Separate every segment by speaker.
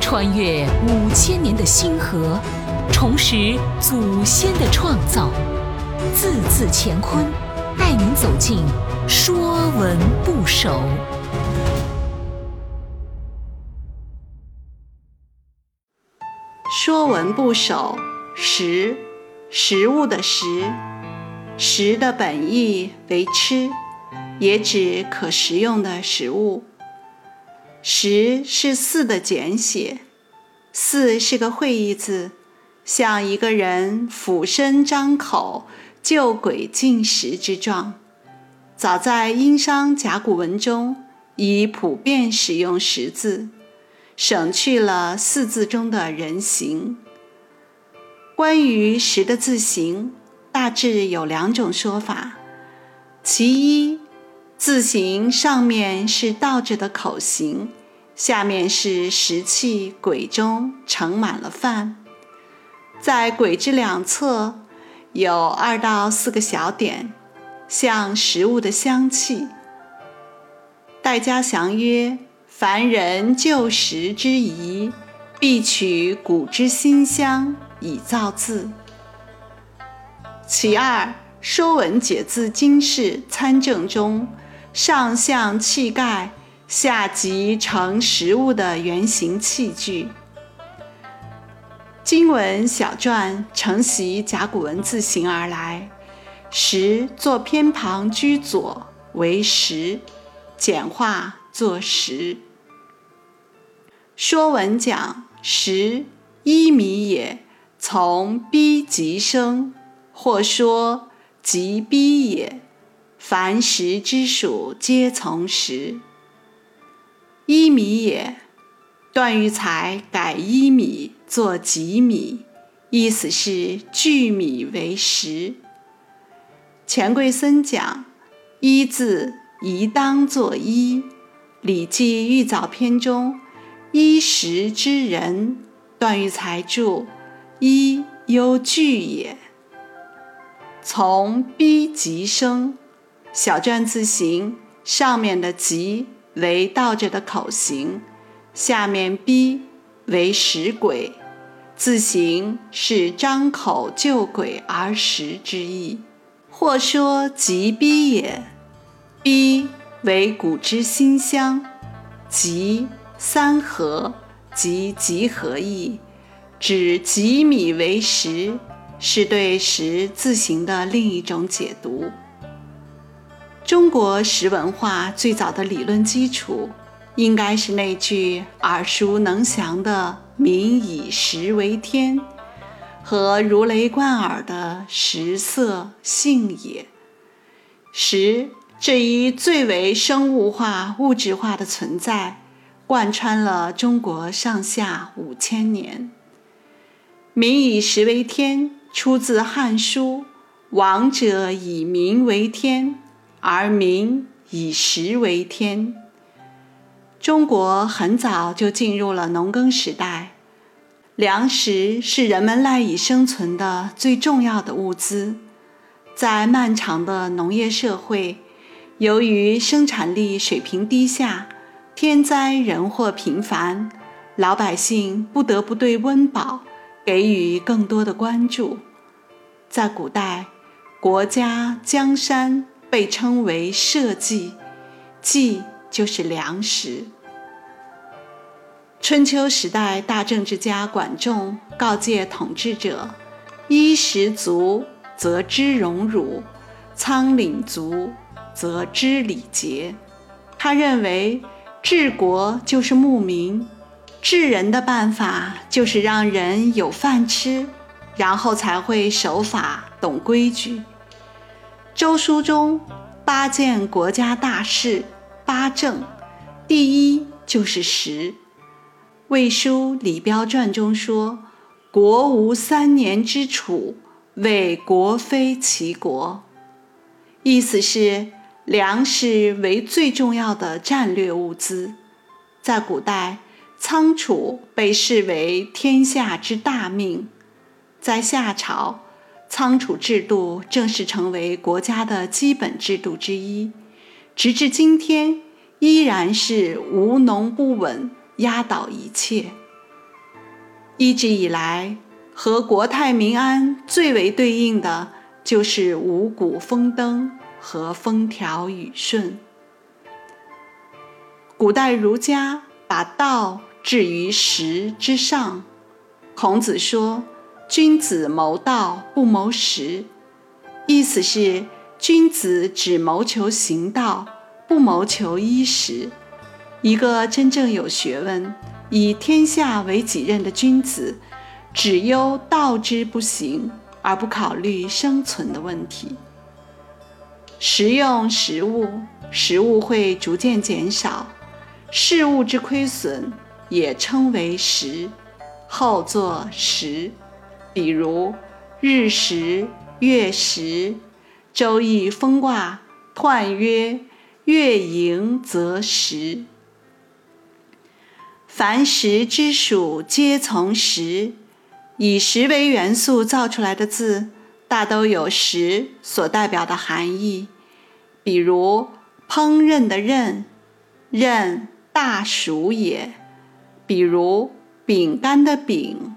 Speaker 1: 穿越五千年的星河，重拾祖先的创造，字字乾坤，带您走进《说文不首》。
Speaker 2: 《说文部首》食，食物的食。食的本意为吃，也指可食用的食物。十是四的简写，四是个会意字，像一个人俯身张口就鬼进食之状。早在殷商甲骨文中，已普遍使用十字。省去了“四”字中的人形。关于“十”的字形，大致有两种说法。其一，字形上面是倒着的口形，下面是食器簋中盛满了饭，在簋之两侧有二到四个小点，像食物的香气。戴家祥曰。凡人就食之宜，必取古之馨香以造字。其二，《说文解字经世参正》中，上象器盖，下即盛食物的圆形器具。经文小篆承袭甲骨文字形而来，食作偏旁居左为食，简化。作食。说文讲食，一米也，从逼即生，或说即逼也。凡食之属，皆从食。一米也，段玉裁改一米作几米，意思是聚米为食。钱贵森讲一字宜当作一。《礼记玉藻篇》中，“衣食之人”，段玉裁注：“衣忧惧也。”从逼即生，小篆字形上面的“吉”为倒着的口形，下面“逼”为食鬼，字形是张口就鬼而食之意，或说“吉逼也”，“逼”。为古之馨香，吉三合，即集合意，指吉米为食，是对食字形的另一种解读。中国食文化最早的理论基础，应该是那句耳熟能详的“民以食为天”和如雷贯耳的“食色性也”。食。这一最为生物化、物质化的存在，贯穿了中国上下五千年。民以食为天，出自《汉书》：“王者以民为天，而民以食为天。”中国很早就进入了农耕时代，粮食是人们赖以生存的最重要的物资。在漫长的农业社会，由于生产力水平低下，天灾人祸频繁，老百姓不得不对温饱给予更多的关注。在古代，国家江山被称为社稷，稷就是粮食。春秋时代，大政治家管仲告诫统治者：“衣食足，则知荣辱；仓廪足。”则知礼节。他认为治国就是牧民，治人的办法就是让人有饭吃，然后才会守法、懂规矩。周书中八件国家大事，八政，第一就是食。魏书李彪传中说：“国无三年之储，为国非其国。”意思是。粮食为最重要的战略物资，在古代，仓储被视为天下之大命。在夏朝，仓储制度正式成为国家的基本制度之一，直至今天，依然是无农不稳、压倒一切。一直以来，和国泰民安最为对应的就是五谷丰登和风调雨顺。古代儒家把道置于食之上，孔子说：“君子谋道，不谋食。”意思是，君子只谋求行道，不谋求衣食。一个真正有学问、以天下为己任的君子，只忧道之不行，而不考虑生存的问题。食用食物，食物会逐渐减少，事物之亏损也称为食，后作食。比如日食。月食，周易风卦彖曰：“月盈则食。”凡食之属，皆从食。以食为元素造出来的字，大都有食所代表的含义。比如烹饪的饪，饪大暑也；比如饼干的饼，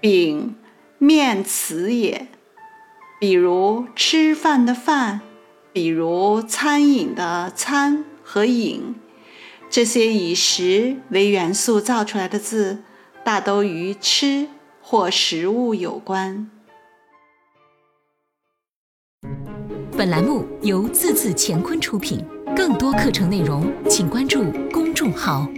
Speaker 2: 饼面词也。比如吃饭的饭，比如餐饮的餐和饮，这些以食为元素造出来的字，大都与吃或食物有关。
Speaker 1: 本栏目由字字乾坤出品，更多课程内容请关注公众号。